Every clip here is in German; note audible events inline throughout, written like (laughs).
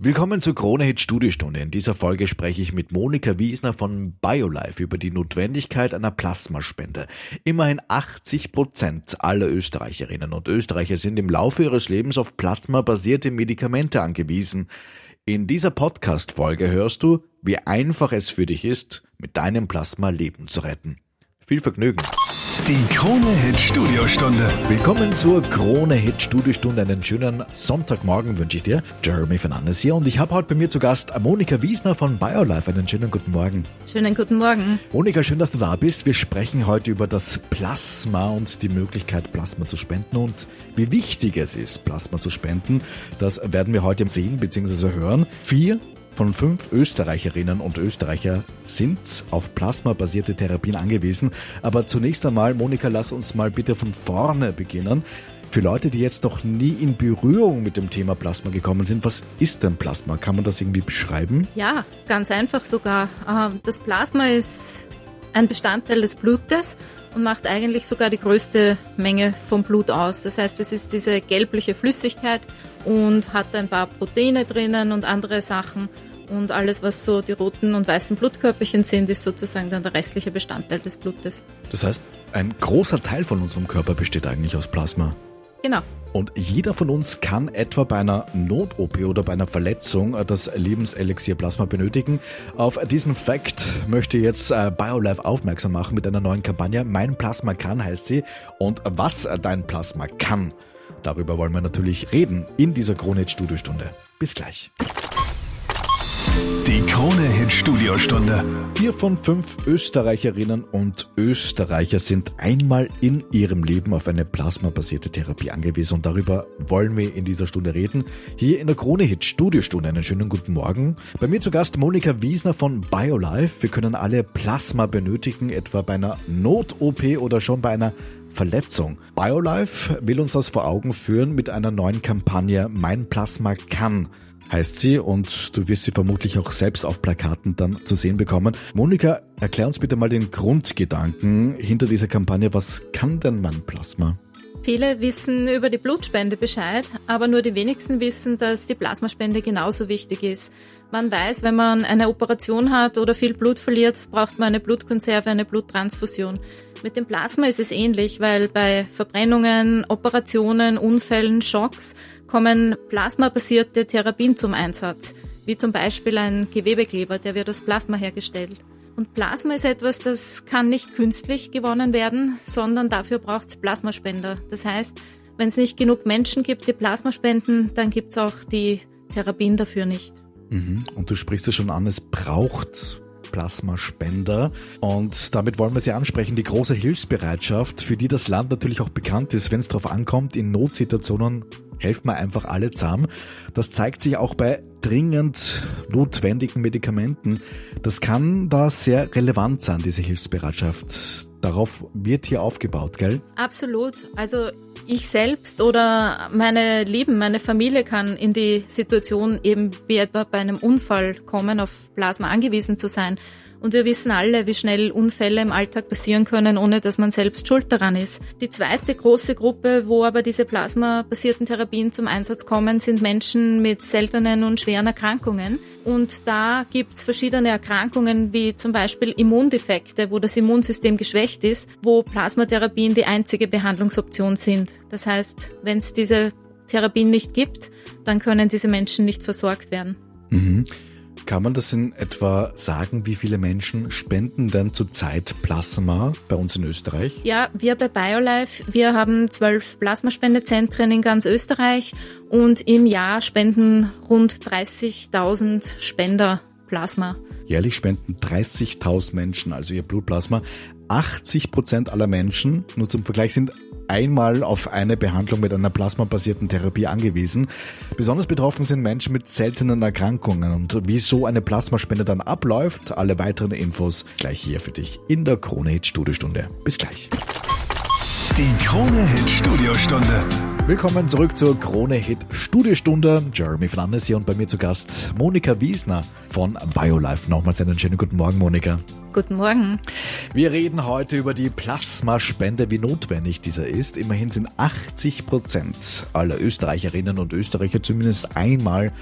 Willkommen zur Krone Hit Studiostunde. In dieser Folge spreche ich mit Monika Wiesner von BioLife über die Notwendigkeit einer Plasmaspende. Immerhin 80 Prozent aller Österreicherinnen und Österreicher sind im Laufe ihres Lebens auf plasmabasierte Medikamente angewiesen. In dieser Podcast-Folge hörst du, wie einfach es für dich ist, mit deinem Plasma Leben zu retten. Viel Vergnügen! Die Krone Hit Studiostunde. Willkommen zur Krone Hit Studiostunde. Einen schönen Sonntagmorgen wünsche ich dir. Jeremy Fernandes hier und ich habe heute bei mir zu Gast Monika Wiesner von BioLife. Einen schönen guten Morgen. Schönen guten Morgen. Monika, schön, dass du da bist. Wir sprechen heute über das Plasma und die Möglichkeit, Plasma zu spenden und wie wichtig es ist, Plasma zu spenden. Das werden wir heute sehen bzw. hören. Vier von fünf Österreicherinnen und Österreicher sind auf plasmabasierte Therapien angewiesen. Aber zunächst einmal, Monika, lass uns mal bitte von vorne beginnen. Für Leute, die jetzt noch nie in Berührung mit dem Thema Plasma gekommen sind, was ist denn Plasma? Kann man das irgendwie beschreiben? Ja, ganz einfach sogar. Ähm, das Plasma ist ein Bestandteil des Blutes und macht eigentlich sogar die größte Menge vom Blut aus. Das heißt, es ist diese gelbliche Flüssigkeit und hat ein paar Proteine drinnen und andere Sachen und alles, was so die roten und weißen Blutkörperchen sind, ist sozusagen dann der restliche Bestandteil des Blutes. Das heißt, ein großer Teil von unserem Körper besteht eigentlich aus Plasma. Genau. Und jeder von uns kann etwa bei einer Not-OP oder bei einer Verletzung das Lebenselixier Plasma benötigen. Auf diesen Fakt möchte jetzt äh, BioLife aufmerksam machen mit einer neuen Kampagne. Mein Plasma kann heißt sie. Und was dein Plasma kann, darüber wollen wir natürlich reden in dieser Kronit Studiostunde. Bis gleich. Die Krone Hit Studiostunde. Vier von fünf Österreicherinnen und Österreicher sind einmal in ihrem Leben auf eine plasmabasierte Therapie angewiesen und darüber wollen wir in dieser Stunde reden. Hier in der Krone Hit Studiostunde einen schönen guten Morgen. Bei mir zu Gast Monika Wiesner von BioLife. Wir können alle Plasma benötigen, etwa bei einer Not-OP oder schon bei einer Verletzung. BioLife will uns das vor Augen führen mit einer neuen Kampagne Mein Plasma kann heißt sie und du wirst sie vermutlich auch selbst auf Plakaten dann zu sehen bekommen. Monika, erklär uns bitte mal den Grundgedanken hinter dieser Kampagne. Was kann denn mein Plasma? Viele wissen über die Blutspende Bescheid, aber nur die wenigsten wissen, dass die Plasmaspende genauso wichtig ist. Man weiß, wenn man eine Operation hat oder viel Blut verliert, braucht man eine Blutkonserve, eine Bluttransfusion. Mit dem Plasma ist es ähnlich, weil bei Verbrennungen, Operationen, Unfällen, Schocks kommen plasmabasierte Therapien zum Einsatz, wie zum Beispiel ein Gewebekleber, der wird aus Plasma hergestellt. Und Plasma ist etwas, das kann nicht künstlich gewonnen werden, sondern dafür braucht es Plasmaspender. Das heißt, wenn es nicht genug Menschen gibt, die Plasma spenden, dann gibt es auch die Therapien dafür nicht. Mhm. Und du sprichst ja schon an, es braucht Plasmaspender. Und damit wollen wir Sie ansprechen, die große Hilfsbereitschaft, für die das Land natürlich auch bekannt ist, wenn es darauf ankommt, in Notsituationen helfen wir einfach alle zusammen. Das zeigt sich auch bei dringend notwendigen Medikamenten. Das kann da sehr relevant sein, diese Hilfsbereitschaft. Darauf wird hier aufgebaut, gell? Absolut. Also ich selbst oder meine Lieben, meine Familie kann in die Situation eben wie etwa bei einem Unfall kommen, auf Plasma angewiesen zu sein. Und wir wissen alle, wie schnell Unfälle im Alltag passieren können, ohne dass man selbst schuld daran ist. Die zweite große Gruppe, wo aber diese plasmabasierten Therapien zum Einsatz kommen, sind Menschen mit seltenen und schweren Erkrankungen. Und da gibt's verschiedene Erkrankungen, wie zum Beispiel Immundefekte, wo das Immunsystem geschwächt ist, wo Plasmatherapien die einzige Behandlungsoption sind. Das heißt, wenn es diese Therapien nicht gibt, dann können diese Menschen nicht versorgt werden. Mhm. Kann man das in etwa sagen, wie viele Menschen spenden denn zurzeit Plasma bei uns in Österreich? Ja, wir bei BioLife, wir haben zwölf Plasmaspendezentren in ganz Österreich und im Jahr spenden rund 30.000 Spender Plasma. Jährlich spenden 30.000 Menschen also ihr Blutplasma. 80 Prozent aller Menschen, nur zum Vergleich, sind einmal auf eine Behandlung mit einer plasmabasierten Therapie angewiesen. Besonders betroffen sind Menschen mit seltenen Erkrankungen und wie so eine Plasmaspende dann abläuft, alle weiteren Infos gleich hier für dich in der Krone Hit Studiostunde. Bis gleich. Die Krone Hit Studiostunde. Willkommen zurück zur Krone Hit Studiostunde. Jeremy Fernandes hier und bei mir zu Gast Monika Wiesner von BioLife. Nochmals einen schönen guten Morgen, Monika. Guten Morgen. Wir reden heute über die Plasmaspende, wie notwendig dieser ist. Immerhin sind 80 Prozent aller Österreicherinnen und Österreicher zumindest einmal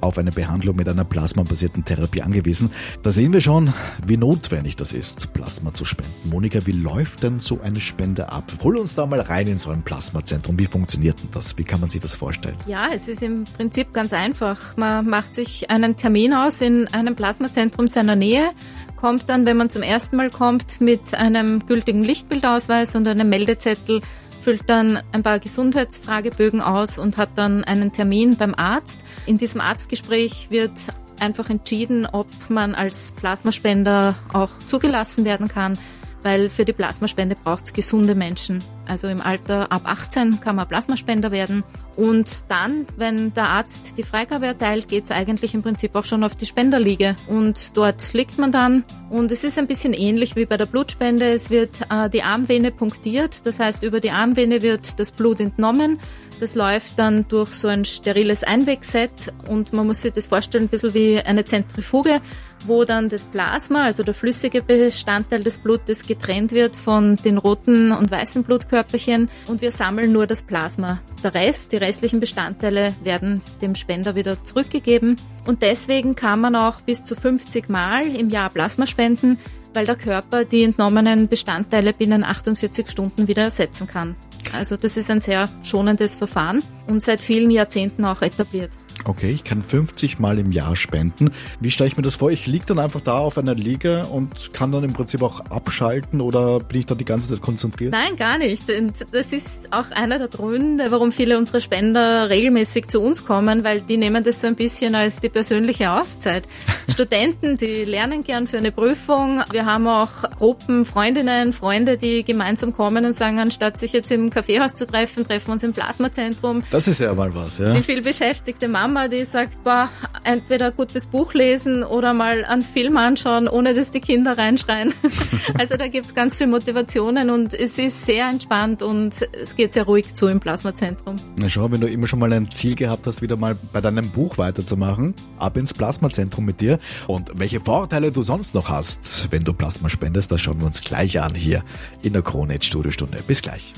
auf eine Behandlung mit einer plasmabasierten Therapie angewiesen. Da sehen wir schon, wie notwendig das ist, Plasma zu spenden. Monika, wie läuft denn so eine Spende ab? Hol uns da mal rein in so ein Plasmazentrum. Wie funktioniert denn das? Wie kann man sich das vorstellen? Ja, es ist im Prinzip ganz einfach. Man macht sich einen Termin aus in einem Plasmazentrum seiner Nähe kommt dann, wenn man zum ersten Mal kommt, mit einem gültigen Lichtbildausweis und einem Meldezettel füllt dann ein paar Gesundheitsfragebögen aus und hat dann einen Termin beim Arzt. In diesem Arztgespräch wird einfach entschieden, ob man als Plasmaspender auch zugelassen werden kann weil für die Plasmaspende braucht es gesunde Menschen. Also im Alter ab 18 kann man Plasmaspender werden. Und dann, wenn der Arzt die Freigabe erteilt, geht es eigentlich im Prinzip auch schon auf die Spenderliege. Und dort liegt man dann. Und es ist ein bisschen ähnlich wie bei der Blutspende. Es wird äh, die Armvene punktiert. Das heißt, über die Armvene wird das Blut entnommen. Das läuft dann durch so ein steriles Einwegset und man muss sich das vorstellen, ein bisschen wie eine Zentrifuge wo dann das Plasma, also der flüssige Bestandteil des Blutes, getrennt wird von den roten und weißen Blutkörperchen und wir sammeln nur das Plasma. Der Rest, die restlichen Bestandteile werden dem Spender wieder zurückgegeben und deswegen kann man auch bis zu 50 Mal im Jahr Plasma spenden, weil der Körper die entnommenen Bestandteile binnen 48 Stunden wieder ersetzen kann. Also das ist ein sehr schonendes Verfahren und seit vielen Jahrzehnten auch etabliert. Okay, ich kann 50 Mal im Jahr spenden. Wie stelle ich mir das vor? Ich liege dann einfach da auf einer Liege und kann dann im Prinzip auch abschalten oder bin ich da die ganze Zeit konzentriert? Nein, gar nicht. Und das ist auch einer der Gründe, warum viele unserer Spender regelmäßig zu uns kommen, weil die nehmen das so ein bisschen als die persönliche Auszeit. (laughs) Studenten, die lernen gern für eine Prüfung. Wir haben auch Gruppen, Freundinnen, Freunde, die gemeinsam kommen und sagen, anstatt sich jetzt im Kaffeehaus zu treffen, treffen wir uns im Plasmazentrum. Das ist ja mal was, ja. Die viel beschäftigte Mama Mama, die sagt, boah, entweder ein gutes Buch lesen oder mal einen Film anschauen, ohne dass die Kinder reinschreien. (laughs) also da gibt's ganz viel Motivationen und es ist sehr entspannt und es geht sehr ruhig zu im Plasmazentrum. Na schau, wenn du immer schon mal ein Ziel gehabt hast, wieder mal bei deinem Buch weiterzumachen, ab ins Plasmazentrum mit dir. Und welche Vorteile du sonst noch hast, wenn du Plasma spendest, das schauen wir uns gleich an hier in der Krone Hit Studiostunde. Bis gleich.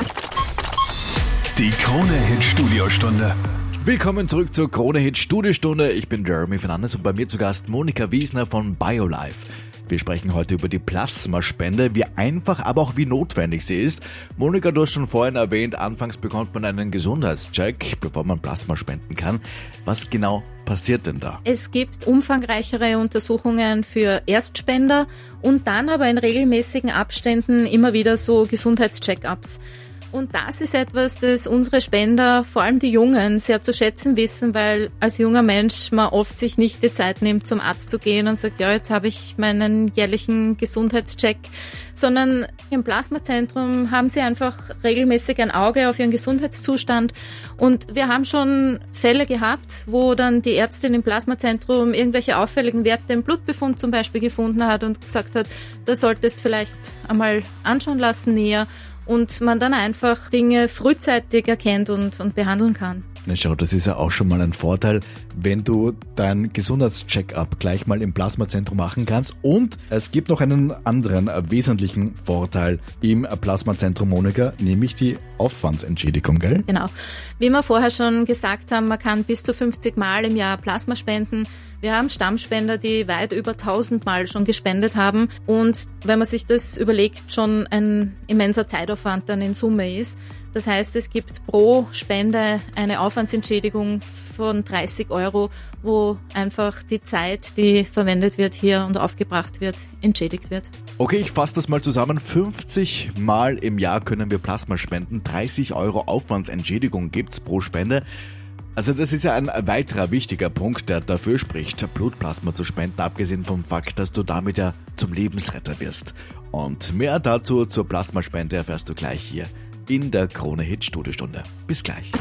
Die Krone Hit Studiostunde. Willkommen zurück zur Krone Hit Studiostunde. Ich bin Jeremy Fernandes und bei mir zu Gast Monika Wiesner von BioLife. Wir sprechen heute über die Plasmaspende, wie einfach, aber auch wie notwendig sie ist. Monika, du hast schon vorhin erwähnt, anfangs bekommt man einen Gesundheitscheck, bevor man Plasma spenden kann. Was genau passiert denn da? Es gibt umfangreichere Untersuchungen für Erstspender und dann aber in regelmäßigen Abständen immer wieder so Gesundheitscheckups. Und das ist etwas, das unsere Spender, vor allem die Jungen, sehr zu schätzen wissen, weil als junger Mensch man oft sich nicht die Zeit nimmt, zum Arzt zu gehen und sagt, ja, jetzt habe ich meinen jährlichen Gesundheitscheck, sondern im Plasmazentrum haben sie einfach regelmäßig ein Auge auf ihren Gesundheitszustand. Und wir haben schon Fälle gehabt, wo dann die Ärztin im Plasmazentrum irgendwelche auffälligen Werte im Blutbefund zum Beispiel gefunden hat und gesagt hat, da solltest vielleicht einmal anschauen lassen näher und man dann einfach Dinge frühzeitig erkennt und, und behandeln kann. Na schau, das ist ja auch schon mal ein Vorteil, wenn du dein Gesundheitscheck-up gleich mal im Plasmazentrum machen kannst. Und es gibt noch einen anderen wesentlichen Vorteil im Plasmazentrum Monika, nämlich die Aufwandsentschädigung, gell? Genau. Wie wir vorher schon gesagt haben, man kann bis zu 50 Mal im Jahr Plasma spenden. Wir haben Stammspender, die weit über 1000 Mal schon gespendet haben. Und wenn man sich das überlegt, schon ein immenser Zeitaufwand dann in Summe ist. Das heißt, es gibt pro Spende eine Aufwandsentschädigung von 30 Euro, wo einfach die Zeit, die verwendet wird hier und aufgebracht wird, entschädigt wird. Okay, ich fasse das mal zusammen. 50 Mal im Jahr können wir Plasma spenden. 30 Euro Aufwandsentschädigung gibt's pro Spende. Also das ist ja ein weiterer wichtiger Punkt, der dafür spricht, Blutplasma zu spenden, abgesehen vom Fakt, dass du damit ja zum Lebensretter wirst. Und mehr dazu zur Plasmaspende erfährst du gleich hier in der Krone Hit Studiostunde. Bis gleich.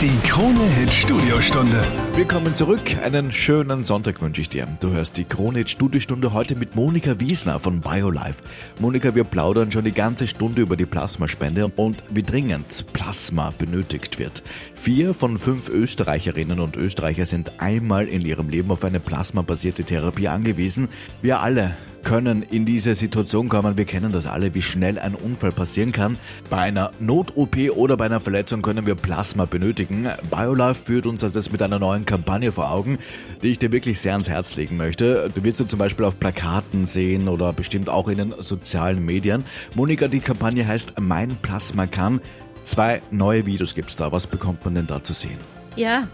Die Krone Hit Studiostunde. Willkommen zurück. Einen schönen Sonntag wünsche ich dir. Du hörst die Krone Hit Studiostunde heute mit Monika Wiesner von BioLife. Monika, wir plaudern schon die ganze Stunde über die Plasmaspende und wie dringend Plasma benötigt wird. Vier von fünf Österreicherinnen und Österreicher sind einmal in ihrem Leben auf eine plasmabasierte Therapie angewiesen. Wir alle können in diese Situation kommen. Wir kennen das alle, wie schnell ein Unfall passieren kann. Bei einer Not-OP oder bei einer Verletzung können wir Plasma benötigen. BioLife führt uns das jetzt mit einer neuen Kampagne vor Augen, die ich dir wirklich sehr ans Herz legen möchte. Du wirst sie zum Beispiel auf Plakaten sehen oder bestimmt auch in den sozialen Medien. Monika, die Kampagne heißt Mein Plasma kann. Zwei neue Videos gibt's da. Was bekommt man denn da zu sehen? Ja,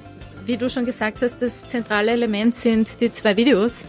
wie du schon gesagt hast, das zentrale Element sind die zwei Videos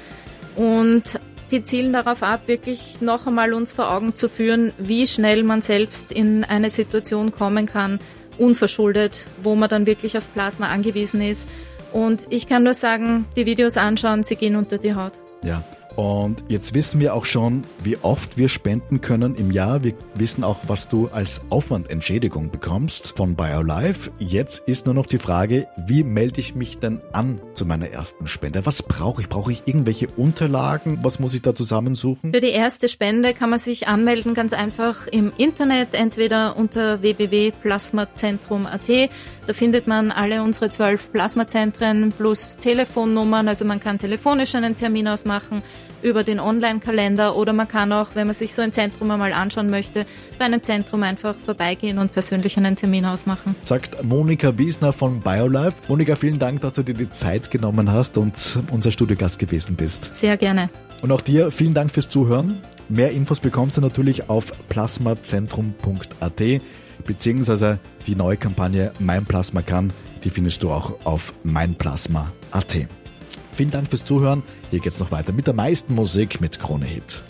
und die zielen darauf ab, wirklich noch einmal uns vor Augen zu führen, wie schnell man selbst in eine Situation kommen kann, unverschuldet, wo man dann wirklich auf Plasma angewiesen ist. Und ich kann nur sagen, die Videos anschauen, sie gehen unter die Haut. Ja, und jetzt wissen wir auch schon, wie oft wir spenden können im Jahr. Wir wissen auch, was du als Aufwandentschädigung bekommst von BioLife. Jetzt ist nur noch die Frage, wie melde ich mich denn an zu meiner ersten Spende? Was brauche ich? Brauche ich irgendwelche Unterlagen? Was muss ich da zusammensuchen? Für die erste Spende kann man sich anmelden ganz einfach im Internet, entweder unter www.plasmazentrum.at. Da findet man alle unsere zwölf Plasmazentren plus Telefonnummern, also man kann telefonisch einen Termin ausmachen über den Online-Kalender oder man kann auch, wenn man sich so ein Zentrum einmal anschauen möchte, bei einem Zentrum einfach vorbeigehen und persönlich einen Termin ausmachen. Sagt Monika Wiesner von BioLife. Monika, vielen Dank, dass du dir die Zeit genommen hast und unser Studiogast gewesen bist. Sehr gerne. Und auch dir vielen Dank fürs Zuhören. Mehr Infos bekommst du natürlich auf plasmazentrum.at beziehungsweise die neue Kampagne Mein Plasma kann, die findest du auch auf meinplasma.at. Vielen Dank fürs Zuhören. Hier geht's noch weiter mit der meisten Musik mit Krone Hit.